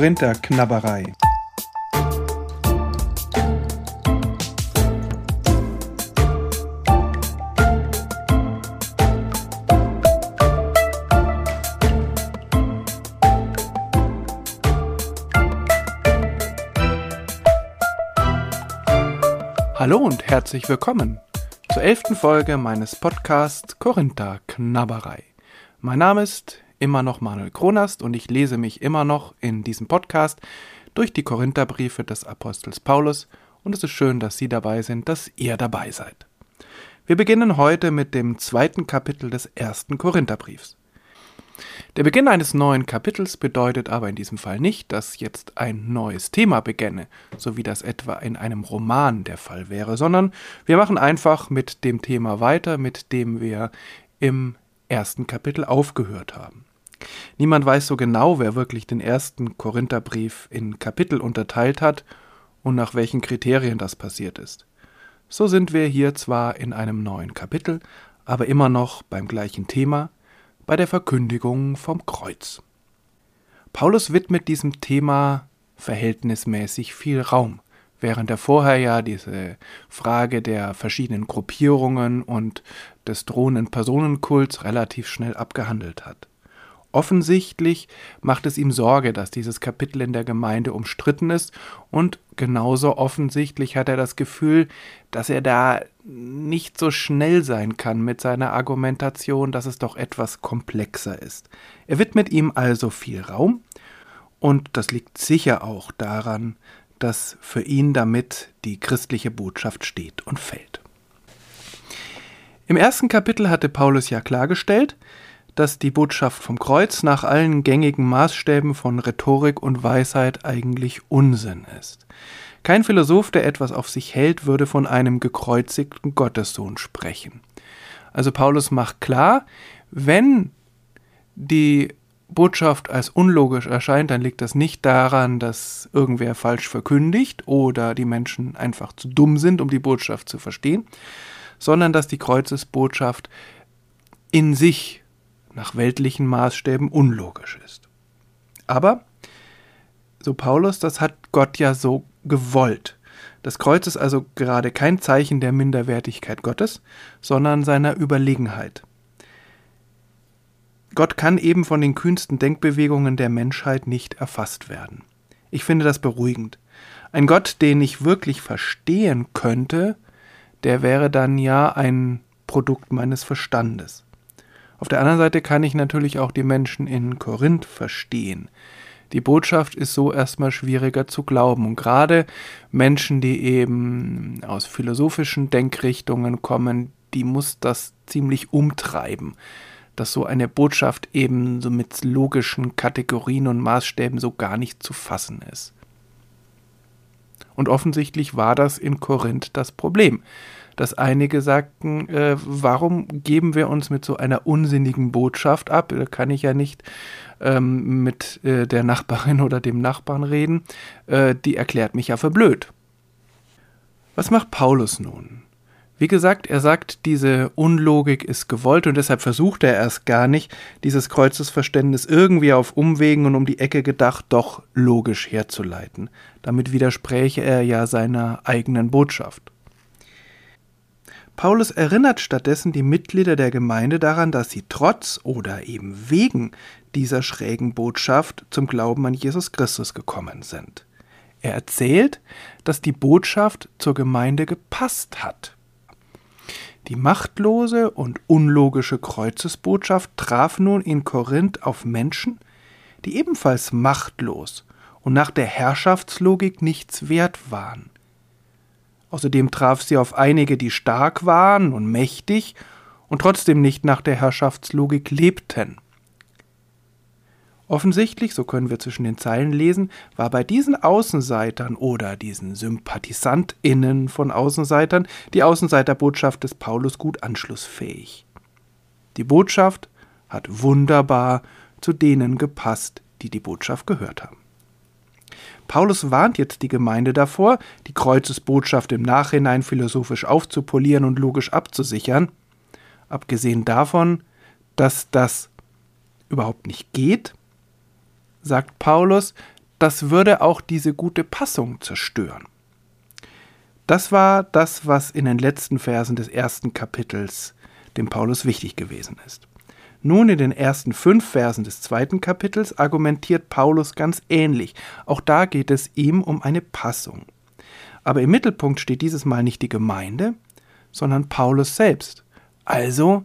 Korinther-Knabberei. Hallo und herzlich willkommen zur elften Folge meines Podcasts Korinther Knabberei. Mein Name ist immer noch Manuel Kronast und ich lese mich immer noch in diesem Podcast durch die Korintherbriefe des Apostels Paulus und es ist schön, dass Sie dabei sind, dass ihr dabei seid. Wir beginnen heute mit dem zweiten Kapitel des ersten Korintherbriefs. Der Beginn eines neuen Kapitels bedeutet aber in diesem Fall nicht, dass jetzt ein neues Thema beginne, so wie das etwa in einem Roman der Fall wäre, sondern wir machen einfach mit dem Thema weiter, mit dem wir im ersten Kapitel aufgehört haben. Niemand weiß so genau, wer wirklich den ersten Korintherbrief in Kapitel unterteilt hat und nach welchen Kriterien das passiert ist. So sind wir hier zwar in einem neuen Kapitel, aber immer noch beim gleichen Thema, bei der Verkündigung vom Kreuz. Paulus widmet diesem Thema verhältnismäßig viel Raum, während er vorher ja diese Frage der verschiedenen Gruppierungen und des drohenden Personenkults relativ schnell abgehandelt hat. Offensichtlich macht es ihm Sorge, dass dieses Kapitel in der Gemeinde umstritten ist und genauso offensichtlich hat er das Gefühl, dass er da nicht so schnell sein kann mit seiner Argumentation, dass es doch etwas komplexer ist. Er widmet ihm also viel Raum und das liegt sicher auch daran, dass für ihn damit die christliche Botschaft steht und fällt. Im ersten Kapitel hatte Paulus ja klargestellt, dass die Botschaft vom Kreuz nach allen gängigen Maßstäben von Rhetorik und Weisheit eigentlich Unsinn ist. Kein Philosoph, der etwas auf sich hält, würde von einem gekreuzigten Gottessohn sprechen. Also Paulus macht klar, wenn die Botschaft als unlogisch erscheint, dann liegt das nicht daran, dass irgendwer falsch verkündigt oder die Menschen einfach zu dumm sind, um die Botschaft zu verstehen, sondern dass die Kreuzesbotschaft in sich nach weltlichen Maßstäben unlogisch ist. Aber, so Paulus, das hat Gott ja so gewollt. Das Kreuz ist also gerade kein Zeichen der Minderwertigkeit Gottes, sondern seiner Überlegenheit. Gott kann eben von den kühnsten Denkbewegungen der Menschheit nicht erfasst werden. Ich finde das beruhigend. Ein Gott, den ich wirklich verstehen könnte, der wäre dann ja ein Produkt meines Verstandes. Auf der anderen Seite kann ich natürlich auch die Menschen in Korinth verstehen. Die Botschaft ist so erstmal schwieriger zu glauben. Und gerade Menschen, die eben aus philosophischen Denkrichtungen kommen, die muss das ziemlich umtreiben, dass so eine Botschaft eben so mit logischen Kategorien und Maßstäben so gar nicht zu fassen ist. Und offensichtlich war das in Korinth das Problem dass einige sagten, äh, warum geben wir uns mit so einer unsinnigen Botschaft ab? Da kann ich ja nicht ähm, mit äh, der Nachbarin oder dem Nachbarn reden. Äh, die erklärt mich ja für blöd. Was macht Paulus nun? Wie gesagt, er sagt, diese Unlogik ist gewollt und deshalb versucht er erst gar nicht, dieses Kreuzesverständnis irgendwie auf Umwegen und um die Ecke gedacht doch logisch herzuleiten. Damit widerspräche er ja seiner eigenen Botschaft. Paulus erinnert stattdessen die Mitglieder der Gemeinde daran, dass sie trotz oder eben wegen dieser schrägen Botschaft zum Glauben an Jesus Christus gekommen sind. Er erzählt, dass die Botschaft zur Gemeinde gepasst hat. Die machtlose und unlogische Kreuzesbotschaft traf nun in Korinth auf Menschen, die ebenfalls machtlos und nach der Herrschaftslogik nichts wert waren. Außerdem traf sie auf einige, die stark waren und mächtig und trotzdem nicht nach der Herrschaftslogik lebten. Offensichtlich, so können wir zwischen den Zeilen lesen, war bei diesen Außenseitern oder diesen SympathisantInnen von Außenseitern die Außenseiterbotschaft des Paulus gut anschlussfähig. Die Botschaft hat wunderbar zu denen gepasst, die die Botschaft gehört haben. Paulus warnt jetzt die Gemeinde davor, die Kreuzesbotschaft im Nachhinein philosophisch aufzupolieren und logisch abzusichern. Abgesehen davon, dass das überhaupt nicht geht, sagt Paulus, das würde auch diese gute Passung zerstören. Das war das, was in den letzten Versen des ersten Kapitels dem Paulus wichtig gewesen ist. Nun in den ersten fünf Versen des zweiten Kapitels argumentiert Paulus ganz ähnlich. Auch da geht es ihm um eine Passung. Aber im Mittelpunkt steht dieses Mal nicht die Gemeinde, sondern Paulus selbst. Also,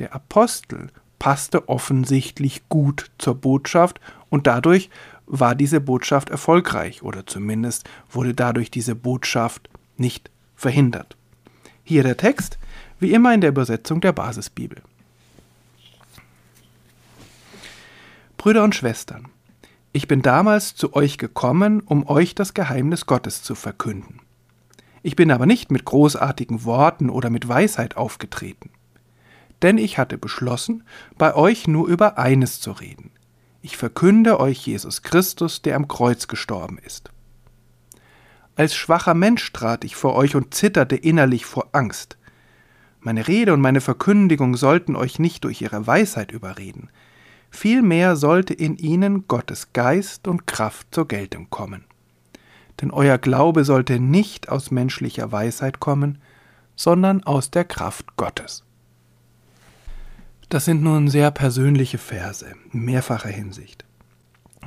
der Apostel passte offensichtlich gut zur Botschaft und dadurch war diese Botschaft erfolgreich oder zumindest wurde dadurch diese Botschaft nicht verhindert. Hier der Text, wie immer in der Übersetzung der Basisbibel. Brüder und Schwestern, ich bin damals zu euch gekommen, um euch das Geheimnis Gottes zu verkünden. Ich bin aber nicht mit großartigen Worten oder mit Weisheit aufgetreten. Denn ich hatte beschlossen, bei euch nur über eines zu reden. Ich verkünde euch Jesus Christus, der am Kreuz gestorben ist. Als schwacher Mensch trat ich vor euch und zitterte innerlich vor Angst. Meine Rede und meine Verkündigung sollten euch nicht durch ihre Weisheit überreden, Vielmehr sollte in ihnen Gottes Geist und Kraft zur Geltung kommen. Denn euer Glaube sollte nicht aus menschlicher Weisheit kommen, sondern aus der Kraft Gottes. Das sind nun sehr persönliche Verse, in mehrfacher Hinsicht.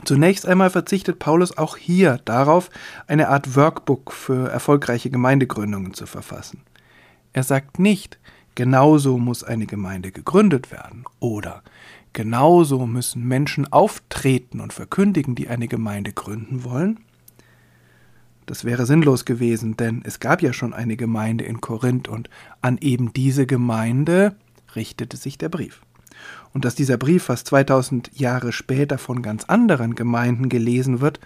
Zunächst einmal verzichtet Paulus auch hier darauf, eine Art Workbook für erfolgreiche Gemeindegründungen zu verfassen. Er sagt nicht, genauso muss eine Gemeinde gegründet werden oder Genauso müssen Menschen auftreten und verkündigen, die eine Gemeinde gründen wollen. Das wäre sinnlos gewesen, denn es gab ja schon eine Gemeinde in Korinth und an eben diese Gemeinde richtete sich der Brief. Und dass dieser Brief fast 2000 Jahre später von ganz anderen Gemeinden gelesen wird,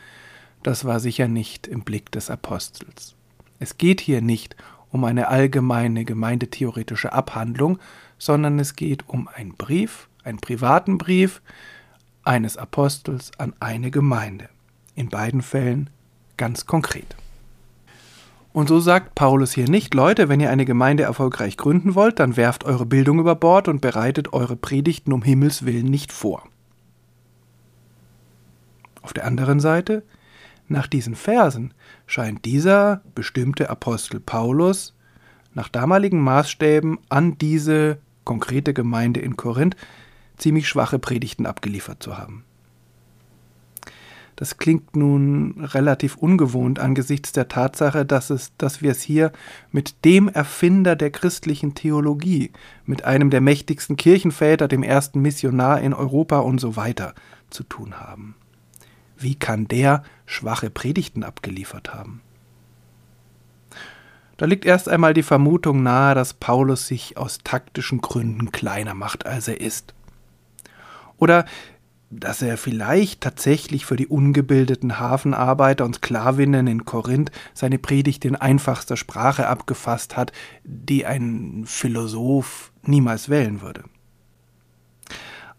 das war sicher nicht im Blick des Apostels. Es geht hier nicht um eine allgemeine gemeindetheoretische Abhandlung, sondern es geht um einen Brief einen privaten Brief eines Apostels an eine Gemeinde. In beiden Fällen ganz konkret. Und so sagt Paulus hier nicht, Leute, wenn ihr eine Gemeinde erfolgreich gründen wollt, dann werft eure Bildung über Bord und bereitet eure Predigten um Himmels willen nicht vor. Auf der anderen Seite, nach diesen Versen scheint dieser bestimmte Apostel Paulus nach damaligen Maßstäben an diese konkrete Gemeinde in Korinth ziemlich schwache Predigten abgeliefert zu haben. Das klingt nun relativ ungewohnt angesichts der Tatsache, dass, es, dass wir es hier mit dem Erfinder der christlichen Theologie, mit einem der mächtigsten Kirchenväter, dem ersten Missionar in Europa und so weiter zu tun haben. Wie kann der schwache Predigten abgeliefert haben? Da liegt erst einmal die Vermutung nahe, dass Paulus sich aus taktischen Gründen kleiner macht, als er ist. Oder dass er vielleicht tatsächlich für die ungebildeten Hafenarbeiter und Sklavinnen in Korinth seine Predigt in einfachster Sprache abgefasst hat, die ein Philosoph niemals wählen würde.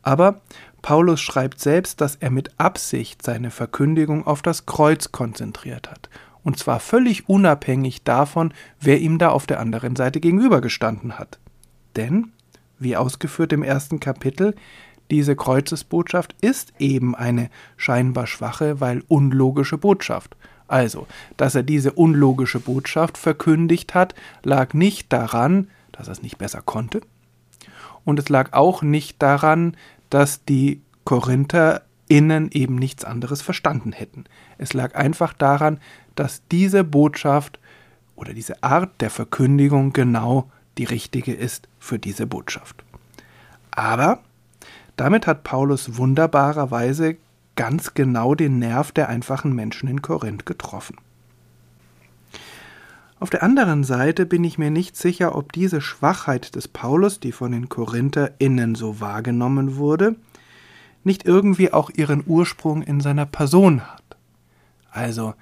Aber Paulus schreibt selbst, dass er mit Absicht seine Verkündigung auf das Kreuz konzentriert hat, und zwar völlig unabhängig davon, wer ihm da auf der anderen Seite gegenübergestanden hat. Denn, wie ausgeführt im ersten Kapitel, diese Kreuzesbotschaft ist eben eine scheinbar schwache, weil unlogische Botschaft. Also, dass er diese unlogische Botschaft verkündigt hat, lag nicht daran, dass er es nicht besser konnte, und es lag auch nicht daran, dass die KorintherInnen eben nichts anderes verstanden hätten. Es lag einfach daran, dass diese Botschaft oder diese Art der Verkündigung genau die richtige ist für diese Botschaft. Aber damit hat Paulus wunderbarerweise ganz genau den Nerv der einfachen Menschen in Korinth getroffen. Auf der anderen Seite bin ich mir nicht sicher, ob diese Schwachheit des Paulus, die von den KorintherInnen so wahrgenommen wurde, nicht irgendwie auch ihren Ursprung in seiner Person hat. Also,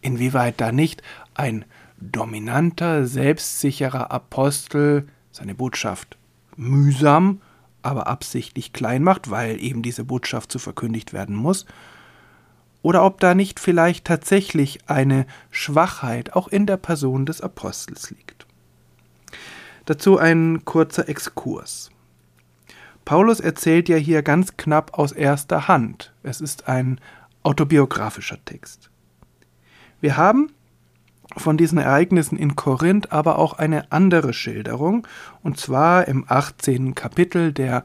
inwieweit da nicht ein dominanter, selbstsicherer Apostel seine Botschaft mühsam aber absichtlich klein macht, weil eben diese Botschaft zu verkündigt werden muss, oder ob da nicht vielleicht tatsächlich eine Schwachheit auch in der Person des Apostels liegt. Dazu ein kurzer Exkurs. Paulus erzählt ja hier ganz knapp aus erster Hand. Es ist ein autobiografischer Text. Wir haben von diesen Ereignissen in Korinth aber auch eine andere Schilderung, und zwar im 18. Kapitel der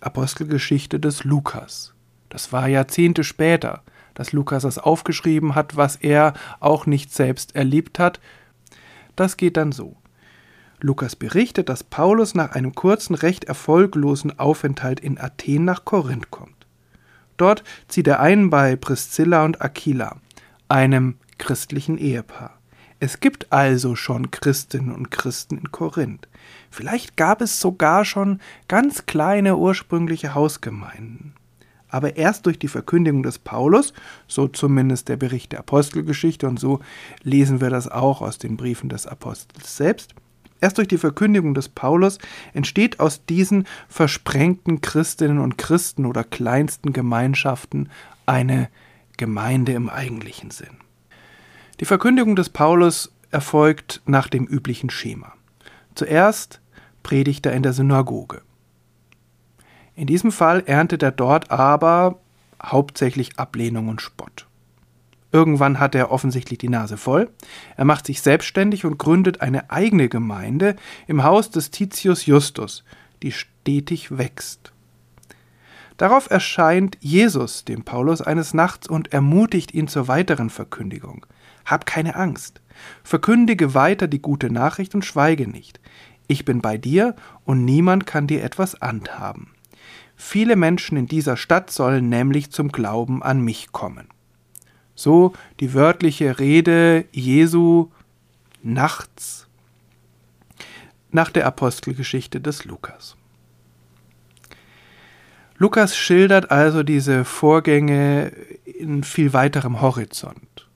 Apostelgeschichte des Lukas. Das war Jahrzehnte später, dass Lukas das aufgeschrieben hat, was er auch nicht selbst erlebt hat. Das geht dann so. Lukas berichtet, dass Paulus nach einem kurzen, recht erfolglosen Aufenthalt in Athen nach Korinth kommt. Dort zieht er ein bei Priscilla und Aquila, einem christlichen Ehepaar. Es gibt also schon Christinnen und Christen in Korinth. Vielleicht gab es sogar schon ganz kleine ursprüngliche Hausgemeinden. Aber erst durch die Verkündigung des Paulus, so zumindest der Bericht der Apostelgeschichte und so lesen wir das auch aus den Briefen des Apostels selbst, Erst durch die Verkündigung des Paulus entsteht aus diesen versprengten Christinnen und Christen oder kleinsten Gemeinschaften eine Gemeinde im eigentlichen Sinn. Die Verkündigung des Paulus erfolgt nach dem üblichen Schema. Zuerst predigt er in der Synagoge. In diesem Fall erntet er dort aber hauptsächlich Ablehnung und Spott. Irgendwann hat er offensichtlich die Nase voll. Er macht sich selbstständig und gründet eine eigene Gemeinde im Haus des Titius Justus, die stetig wächst. Darauf erscheint Jesus dem Paulus eines Nachts und ermutigt ihn zur weiteren Verkündigung. Hab keine Angst. Verkündige weiter die gute Nachricht und schweige nicht. Ich bin bei dir und niemand kann dir etwas anhaben. Viele Menschen in dieser Stadt sollen nämlich zum Glauben an mich kommen. So die wörtliche Rede Jesu nachts nach der Apostelgeschichte des Lukas. Lukas schildert also diese Vorgänge in viel weiterem Horizont.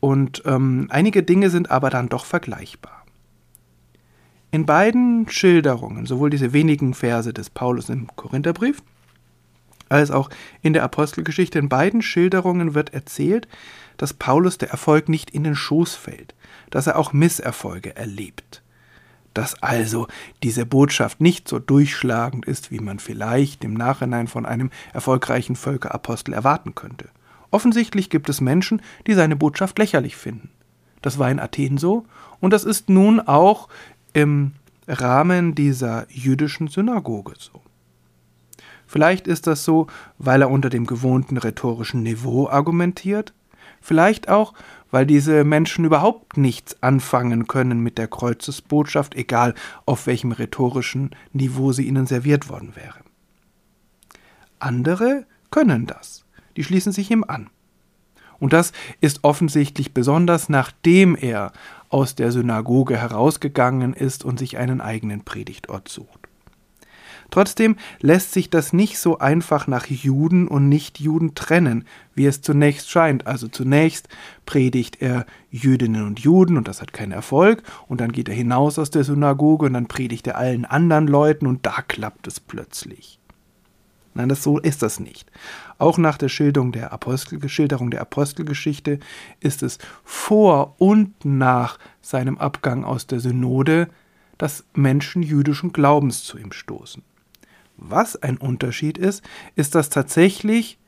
Und ähm, einige Dinge sind aber dann doch vergleichbar. In beiden Schilderungen, sowohl diese wenigen Verse des Paulus im Korintherbrief, als auch in der Apostelgeschichte. In beiden Schilderungen wird erzählt, dass Paulus der Erfolg nicht in den Schoß fällt, dass er auch Misserfolge erlebt, dass also diese Botschaft nicht so durchschlagend ist, wie man vielleicht im Nachhinein von einem erfolgreichen Völkerapostel erwarten könnte. Offensichtlich gibt es Menschen, die seine Botschaft lächerlich finden. Das war in Athen so und das ist nun auch im Rahmen dieser jüdischen Synagoge so. Vielleicht ist das so, weil er unter dem gewohnten rhetorischen Niveau argumentiert, vielleicht auch, weil diese Menschen überhaupt nichts anfangen können mit der Kreuzesbotschaft, egal auf welchem rhetorischen Niveau sie ihnen serviert worden wäre. Andere können das, die schließen sich ihm an. Und das ist offensichtlich besonders nachdem er aus der Synagoge herausgegangen ist und sich einen eigenen Predigtort sucht. Trotzdem lässt sich das nicht so einfach nach Juden und Nichtjuden trennen, wie es zunächst scheint. Also zunächst predigt er Jüdinnen und Juden und das hat keinen Erfolg und dann geht er hinaus aus der Synagoge und dann predigt er allen anderen Leuten und da klappt es plötzlich. Nein, das so ist das nicht. Auch nach der Schilderung der, Apostel, Schilderung der Apostelgeschichte ist es vor und nach seinem Abgang aus der Synode, dass Menschen jüdischen Glaubens zu ihm stoßen. Was ein Unterschied ist, ist, dass tatsächlich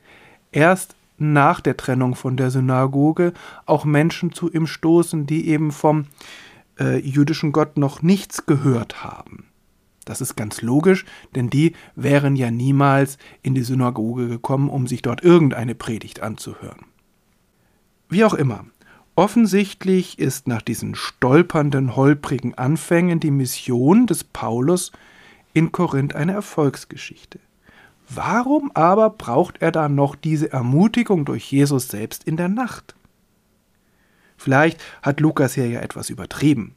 erst nach der Trennung von der Synagoge auch Menschen zu ihm stoßen, die eben vom äh, jüdischen Gott noch nichts gehört haben. Das ist ganz logisch, denn die wären ja niemals in die Synagoge gekommen, um sich dort irgendeine Predigt anzuhören. Wie auch immer, offensichtlich ist nach diesen stolpernden, holprigen Anfängen die Mission des Paulus in Korinth eine Erfolgsgeschichte. Warum aber braucht er dann noch diese Ermutigung durch Jesus selbst in der Nacht? Vielleicht hat Lukas hier ja etwas übertrieben.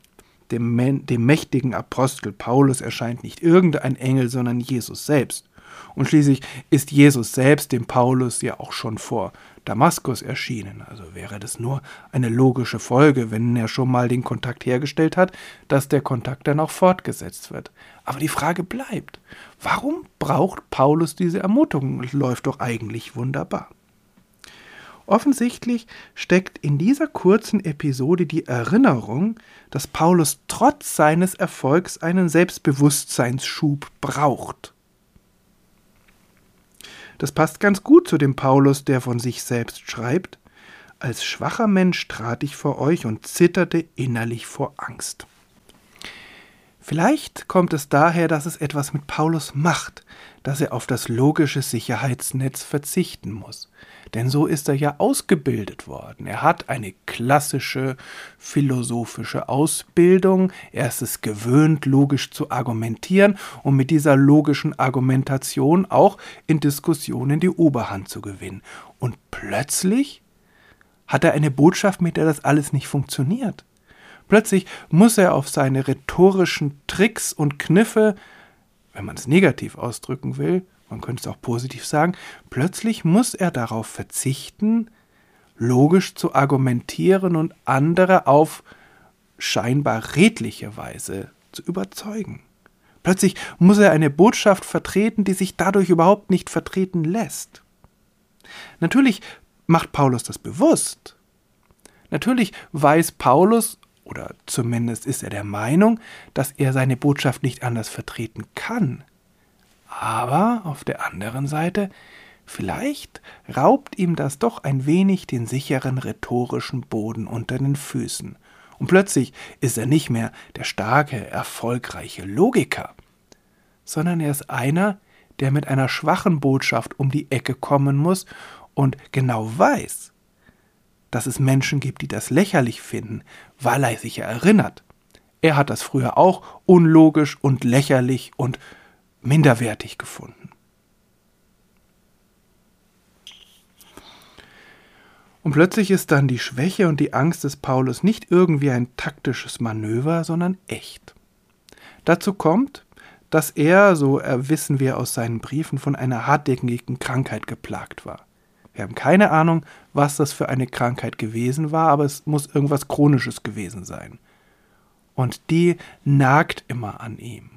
Dem, dem mächtigen Apostel Paulus erscheint nicht irgendein Engel, sondern Jesus selbst. Und schließlich ist Jesus selbst dem Paulus ja auch schon vor Damaskus erschienen. Also wäre das nur eine logische Folge, wenn er schon mal den Kontakt hergestellt hat, dass der Kontakt dann auch fortgesetzt wird. Aber die Frage bleibt, warum braucht Paulus diese Ermutigung? Es läuft doch eigentlich wunderbar. Offensichtlich steckt in dieser kurzen Episode die Erinnerung, dass Paulus trotz seines Erfolgs einen Selbstbewusstseinsschub braucht. Das passt ganz gut zu dem Paulus, der von sich selbst schreibt, als schwacher Mensch trat ich vor euch und zitterte innerlich vor Angst. Vielleicht kommt es daher, dass es etwas mit Paulus macht, dass er auf das logische Sicherheitsnetz verzichten muss. Denn so ist er ja ausgebildet worden. Er hat eine klassische philosophische Ausbildung. Er ist es gewöhnt, logisch zu argumentieren und mit dieser logischen Argumentation auch in Diskussionen die Oberhand zu gewinnen. Und plötzlich hat er eine Botschaft, mit der das alles nicht funktioniert. Plötzlich muss er auf seine rhetorischen Tricks und Kniffe, wenn man es negativ ausdrücken will, man könnte es auch positiv sagen, plötzlich muss er darauf verzichten, logisch zu argumentieren und andere auf scheinbar redliche Weise zu überzeugen. Plötzlich muss er eine Botschaft vertreten, die sich dadurch überhaupt nicht vertreten lässt. Natürlich macht Paulus das bewusst. Natürlich weiß Paulus oder zumindest ist er der Meinung, dass er seine Botschaft nicht anders vertreten kann. Aber auf der anderen Seite, vielleicht raubt ihm das doch ein wenig den sicheren rhetorischen Boden unter den Füßen. Und plötzlich ist er nicht mehr der starke, erfolgreiche Logiker, sondern er ist einer, der mit einer schwachen Botschaft um die Ecke kommen muss und genau weiß, dass es Menschen gibt, die das lächerlich finden, weil er sich ja erinnert. Er hat das früher auch unlogisch und lächerlich und minderwertig gefunden. Und plötzlich ist dann die Schwäche und die Angst des Paulus nicht irgendwie ein taktisches Manöver, sondern echt. Dazu kommt, dass er, so wissen wir aus seinen Briefen, von einer hartnäckigen Krankheit geplagt war. Wir haben keine Ahnung, was das für eine Krankheit gewesen war, aber es muss irgendwas Chronisches gewesen sein. Und die nagt immer an ihm.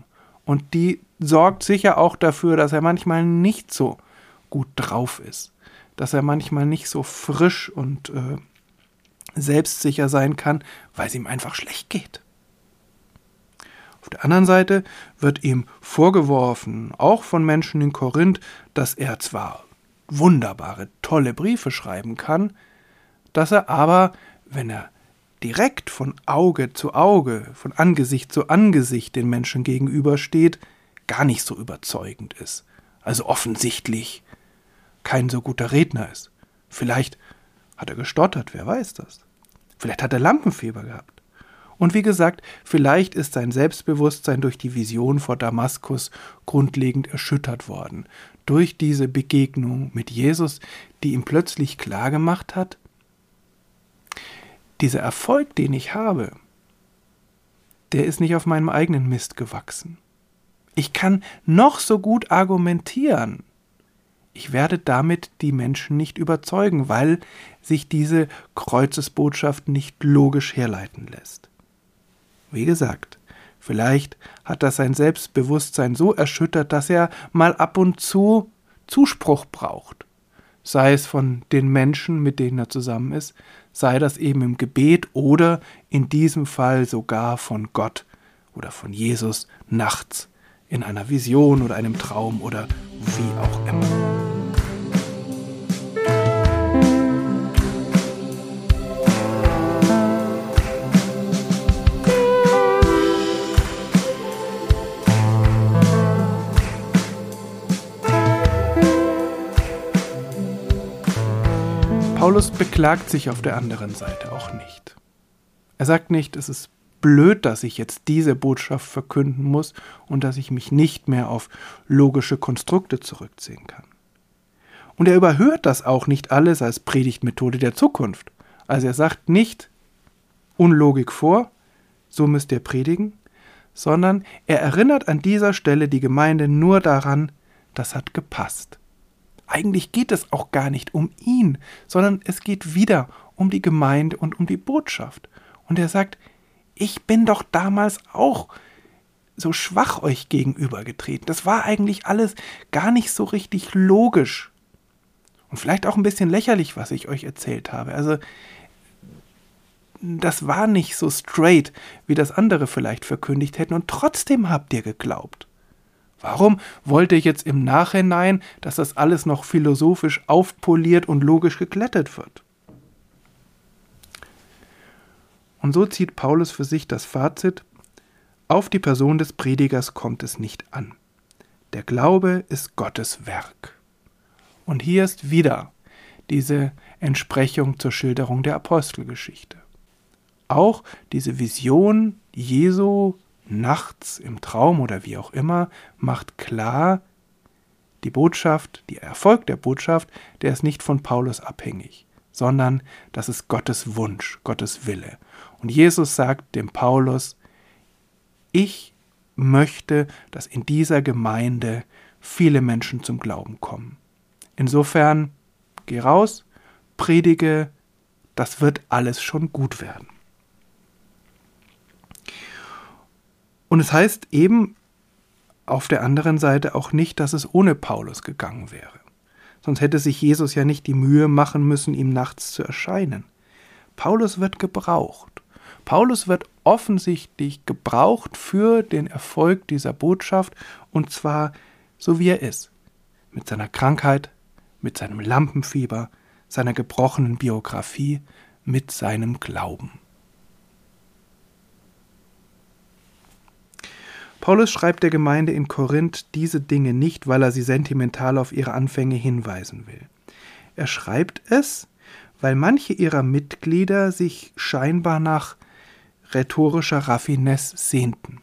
Und die sorgt sicher auch dafür, dass er manchmal nicht so gut drauf ist. Dass er manchmal nicht so frisch und äh, selbstsicher sein kann, weil es ihm einfach schlecht geht. Auf der anderen Seite wird ihm vorgeworfen, auch von Menschen in Korinth, dass er zwar wunderbare, tolle Briefe schreiben kann, dass er aber, wenn er direkt von Auge zu Auge, von Angesicht zu Angesicht den Menschen gegenübersteht, gar nicht so überzeugend ist. Also offensichtlich kein so guter Redner ist. Vielleicht hat er gestottert, wer weiß das. Vielleicht hat er Lampenfieber gehabt. Und wie gesagt, vielleicht ist sein Selbstbewusstsein durch die Vision vor Damaskus grundlegend erschüttert worden, durch diese Begegnung mit Jesus, die ihm plötzlich klargemacht hat, dieser Erfolg, den ich habe, der ist nicht auf meinem eigenen Mist gewachsen. Ich kann noch so gut argumentieren. Ich werde damit die Menschen nicht überzeugen, weil sich diese Kreuzesbotschaft nicht logisch herleiten lässt. Wie gesagt, vielleicht hat das sein Selbstbewusstsein so erschüttert, dass er mal ab und zu Zuspruch braucht. Sei es von den Menschen, mit denen er zusammen ist, sei das eben im Gebet oder in diesem Fall sogar von Gott oder von Jesus nachts in einer Vision oder einem Traum oder wie auch immer. Paulus beklagt sich auf der anderen Seite auch nicht. Er sagt nicht, es ist blöd, dass ich jetzt diese Botschaft verkünden muss und dass ich mich nicht mehr auf logische Konstrukte zurückziehen kann. Und er überhört das auch nicht alles als Predigtmethode der Zukunft. Also er sagt nicht Unlogik vor, so müsst ihr predigen, sondern er erinnert an dieser Stelle die Gemeinde nur daran, das hat gepasst. Eigentlich geht es auch gar nicht um ihn, sondern es geht wieder um die Gemeinde und um die Botschaft. Und er sagt, ich bin doch damals auch so schwach euch gegenübergetreten. Das war eigentlich alles gar nicht so richtig logisch. Und vielleicht auch ein bisschen lächerlich, was ich euch erzählt habe. Also, das war nicht so straight, wie das andere vielleicht verkündigt hätten. Und trotzdem habt ihr geglaubt. Warum wollte er jetzt im Nachhinein, dass das alles noch philosophisch aufpoliert und logisch geklettet wird? Und so zieht Paulus für sich das Fazit, auf die Person des Predigers kommt es nicht an. Der Glaube ist Gottes Werk. Und hier ist wieder diese Entsprechung zur Schilderung der Apostelgeschichte. Auch diese Vision Jesu nachts im Traum oder wie auch immer macht klar, die Botschaft, der Erfolg der Botschaft, der ist nicht von Paulus abhängig, sondern das ist Gottes Wunsch, Gottes Wille. Und Jesus sagt dem Paulus, ich möchte, dass in dieser Gemeinde viele Menschen zum Glauben kommen. Insofern, geh raus, predige, das wird alles schon gut werden. Und es heißt eben auf der anderen Seite auch nicht, dass es ohne Paulus gegangen wäre. Sonst hätte sich Jesus ja nicht die Mühe machen müssen, ihm nachts zu erscheinen. Paulus wird gebraucht. Paulus wird offensichtlich gebraucht für den Erfolg dieser Botschaft und zwar so wie er ist. Mit seiner Krankheit, mit seinem Lampenfieber, seiner gebrochenen Biografie, mit seinem Glauben. Paulus schreibt der Gemeinde in Korinth diese Dinge nicht, weil er sie sentimental auf ihre Anfänge hinweisen will. Er schreibt es, weil manche ihrer Mitglieder sich scheinbar nach rhetorischer Raffinesse sehnten.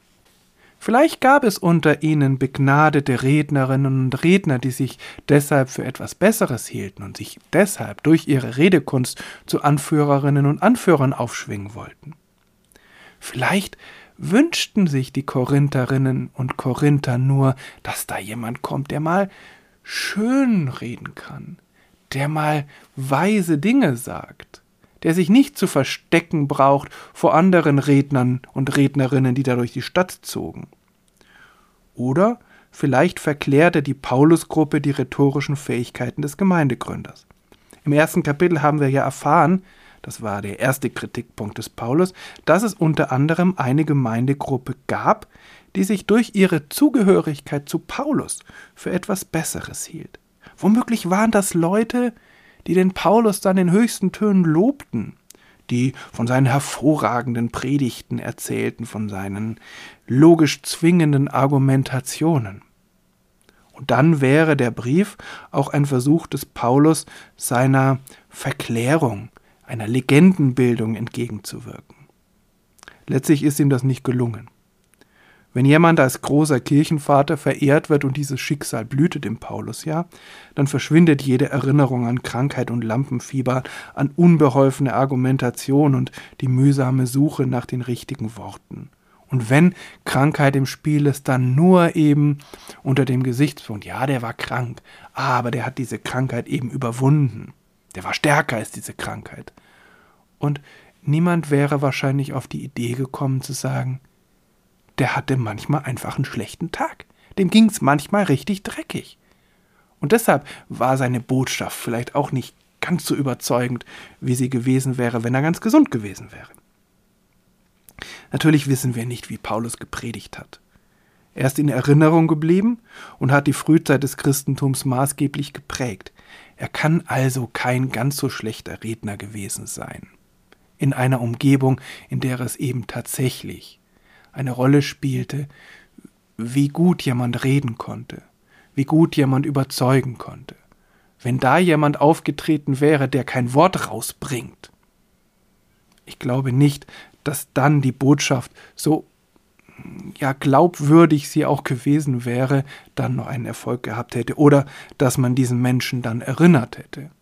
Vielleicht gab es unter ihnen begnadete Rednerinnen und Redner, die sich deshalb für etwas Besseres hielten und sich deshalb durch ihre Redekunst zu Anführerinnen und Anführern aufschwingen wollten. Vielleicht wünschten sich die Korintherinnen und Korinther nur, dass da jemand kommt, der mal schön reden kann, der mal weise Dinge sagt, der sich nicht zu verstecken braucht vor anderen Rednern und Rednerinnen, die da durch die Stadt zogen. Oder vielleicht verklärte die Paulusgruppe die rhetorischen Fähigkeiten des Gemeindegründers. Im ersten Kapitel haben wir ja erfahren, das war der erste Kritikpunkt des Paulus, dass es unter anderem eine Gemeindegruppe gab, die sich durch ihre Zugehörigkeit zu Paulus für etwas Besseres hielt. Womöglich waren das Leute, die den Paulus dann in höchsten Tönen lobten, die von seinen hervorragenden Predigten erzählten, von seinen logisch zwingenden Argumentationen. Und dann wäre der Brief auch ein Versuch des Paulus, seiner Verklärung, einer Legendenbildung entgegenzuwirken. Letztlich ist ihm das nicht gelungen. Wenn jemand als großer Kirchenvater verehrt wird und dieses Schicksal blühte dem Paulus ja, dann verschwindet jede Erinnerung an Krankheit und Lampenfieber, an unbeholfene Argumentation und die mühsame Suche nach den richtigen Worten. Und wenn Krankheit im Spiel ist, dann nur eben unter dem Gesichtspunkt, ja, der war krank, aber der hat diese Krankheit eben überwunden. Der war stärker als diese Krankheit. Und niemand wäre wahrscheinlich auf die Idee gekommen zu sagen, der hatte manchmal einfach einen schlechten Tag. Dem ging es manchmal richtig dreckig. Und deshalb war seine Botschaft vielleicht auch nicht ganz so überzeugend, wie sie gewesen wäre, wenn er ganz gesund gewesen wäre. Natürlich wissen wir nicht, wie Paulus gepredigt hat. Er ist in Erinnerung geblieben und hat die Frühzeit des Christentums maßgeblich geprägt. Er kann also kein ganz so schlechter Redner gewesen sein. In einer Umgebung, in der es eben tatsächlich eine Rolle spielte, wie gut jemand reden konnte, wie gut jemand überzeugen konnte. Wenn da jemand aufgetreten wäre, der kein Wort rausbringt. Ich glaube nicht, dass dann die Botschaft so ja glaubwürdig sie auch gewesen wäre, dann noch einen Erfolg gehabt hätte oder dass man diesen Menschen dann erinnert hätte.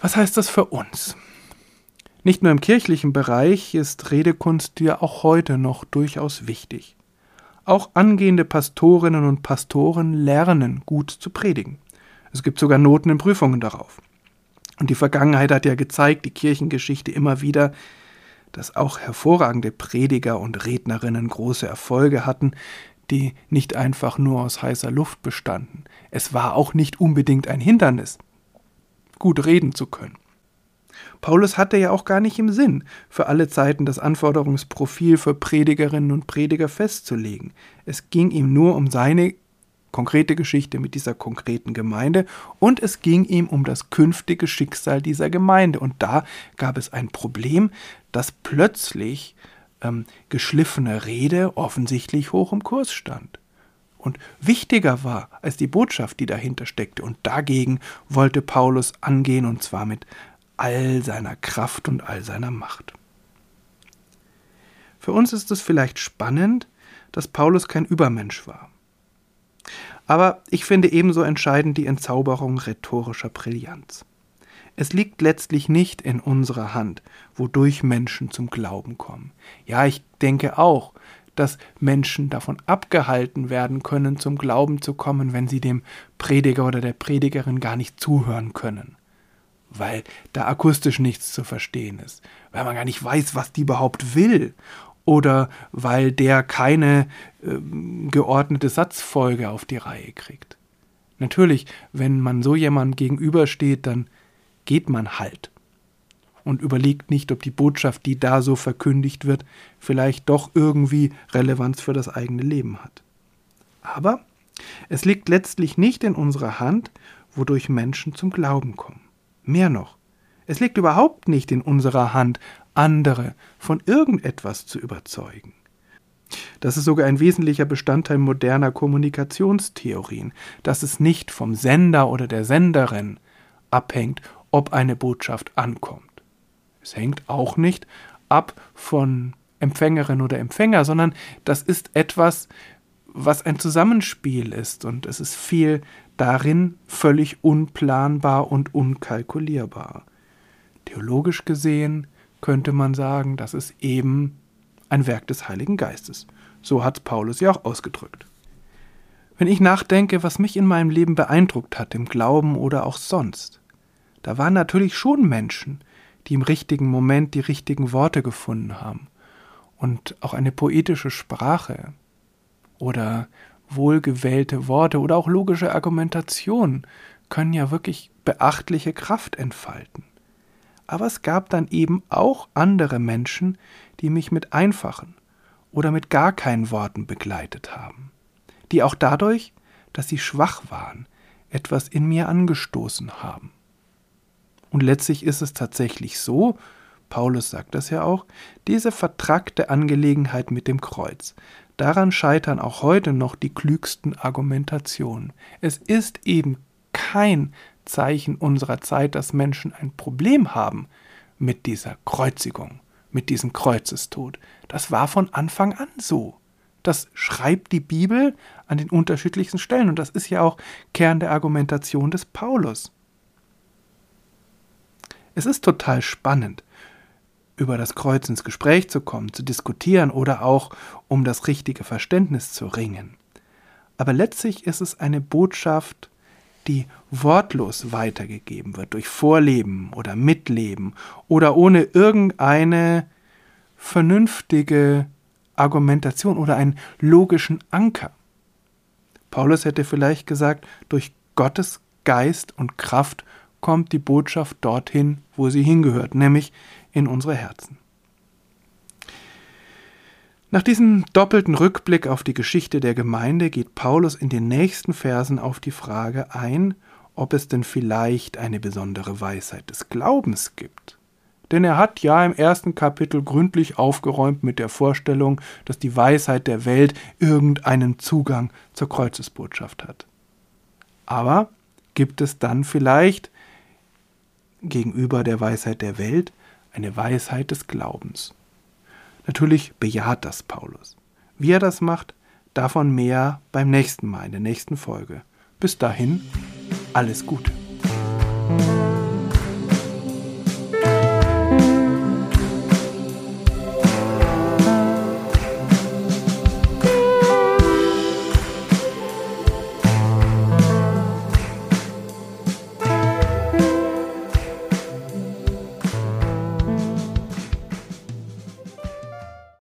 Was heißt das für uns? Nicht nur im kirchlichen Bereich ist Redekunst ja auch heute noch durchaus wichtig. Auch angehende Pastorinnen und Pastoren lernen gut zu predigen. Es gibt sogar Noten in Prüfungen darauf. Und die Vergangenheit hat ja gezeigt, die Kirchengeschichte immer wieder, dass auch hervorragende Prediger und Rednerinnen große Erfolge hatten, die nicht einfach nur aus heißer Luft bestanden. Es war auch nicht unbedingt ein Hindernis, gut reden zu können. Paulus hatte ja auch gar nicht im Sinn, für alle Zeiten das Anforderungsprofil für Predigerinnen und Prediger festzulegen. Es ging ihm nur um seine konkrete Geschichte mit dieser konkreten Gemeinde und es ging ihm um das künftige Schicksal dieser Gemeinde. Und da gab es ein Problem, dass plötzlich ähm, geschliffene Rede offensichtlich hoch im Kurs stand und wichtiger war als die Botschaft, die dahinter steckte. Und dagegen wollte Paulus angehen, und zwar mit all seiner Kraft und all seiner Macht. Für uns ist es vielleicht spannend, dass Paulus kein Übermensch war. Aber ich finde ebenso entscheidend die Entzauberung rhetorischer Brillanz. Es liegt letztlich nicht in unserer Hand, wodurch Menschen zum Glauben kommen. Ja, ich denke auch, dass Menschen davon abgehalten werden können, zum Glauben zu kommen, wenn sie dem Prediger oder der Predigerin gar nicht zuhören können. Weil da akustisch nichts zu verstehen ist, weil man gar nicht weiß, was die überhaupt will. Oder weil der keine äh, geordnete Satzfolge auf die Reihe kriegt. Natürlich, wenn man so jemandem gegenübersteht, dann geht man halt und überlegt nicht, ob die Botschaft, die da so verkündigt wird, vielleicht doch irgendwie Relevanz für das eigene Leben hat. Aber es liegt letztlich nicht in unserer Hand, wodurch Menschen zum Glauben kommen. Mehr noch, es liegt überhaupt nicht in unserer Hand, andere von irgendetwas zu überzeugen. Das ist sogar ein wesentlicher Bestandteil moderner Kommunikationstheorien, dass es nicht vom Sender oder der Senderin abhängt, ob eine Botschaft ankommt. Es hängt auch nicht ab von Empfängerin oder Empfänger, sondern das ist etwas, was ein Zusammenspiel ist und es ist viel darin völlig unplanbar und unkalkulierbar. Theologisch gesehen könnte man sagen, das ist eben ein Werk des Heiligen Geistes. So hat Paulus ja auch ausgedrückt. Wenn ich nachdenke, was mich in meinem Leben beeindruckt hat, im Glauben oder auch sonst, da waren natürlich schon Menschen, die im richtigen Moment die richtigen Worte gefunden haben und auch eine poetische Sprache oder wohlgewählte Worte oder auch logische Argumentation können ja wirklich beachtliche Kraft entfalten. Aber es gab dann eben auch andere Menschen, die mich mit einfachen oder mit gar keinen Worten begleitet haben, die auch dadurch, dass sie schwach waren, etwas in mir angestoßen haben. Und letztlich ist es tatsächlich so, Paulus sagt das ja auch, diese vertrackte Angelegenheit mit dem Kreuz, Daran scheitern auch heute noch die klügsten Argumentationen. Es ist eben kein Zeichen unserer Zeit, dass Menschen ein Problem haben mit dieser Kreuzigung, mit diesem Kreuzestod. Das war von Anfang an so. Das schreibt die Bibel an den unterschiedlichsten Stellen und das ist ja auch Kern der Argumentation des Paulus. Es ist total spannend, über das Kreuz ins Gespräch zu kommen, zu diskutieren oder auch um das richtige Verständnis zu ringen. Aber letztlich ist es eine Botschaft, die wortlos weitergegeben wird, durch Vorleben oder Mitleben oder ohne irgendeine vernünftige Argumentation oder einen logischen Anker. Paulus hätte vielleicht gesagt, durch Gottes Geist und Kraft kommt die Botschaft dorthin, wo sie hingehört, nämlich in unsere Herzen. Nach diesem doppelten Rückblick auf die Geschichte der Gemeinde geht Paulus in den nächsten Versen auf die Frage ein, ob es denn vielleicht eine besondere Weisheit des Glaubens gibt. Denn er hat ja im ersten Kapitel gründlich aufgeräumt mit der Vorstellung, dass die Weisheit der Welt irgendeinen Zugang zur Kreuzesbotschaft hat. Aber gibt es dann vielleicht gegenüber der Weisheit der Welt eine Weisheit des Glaubens. Natürlich bejaht das Paulus. Wie er das macht, davon mehr beim nächsten Mal in der nächsten Folge. Bis dahin, alles Gute.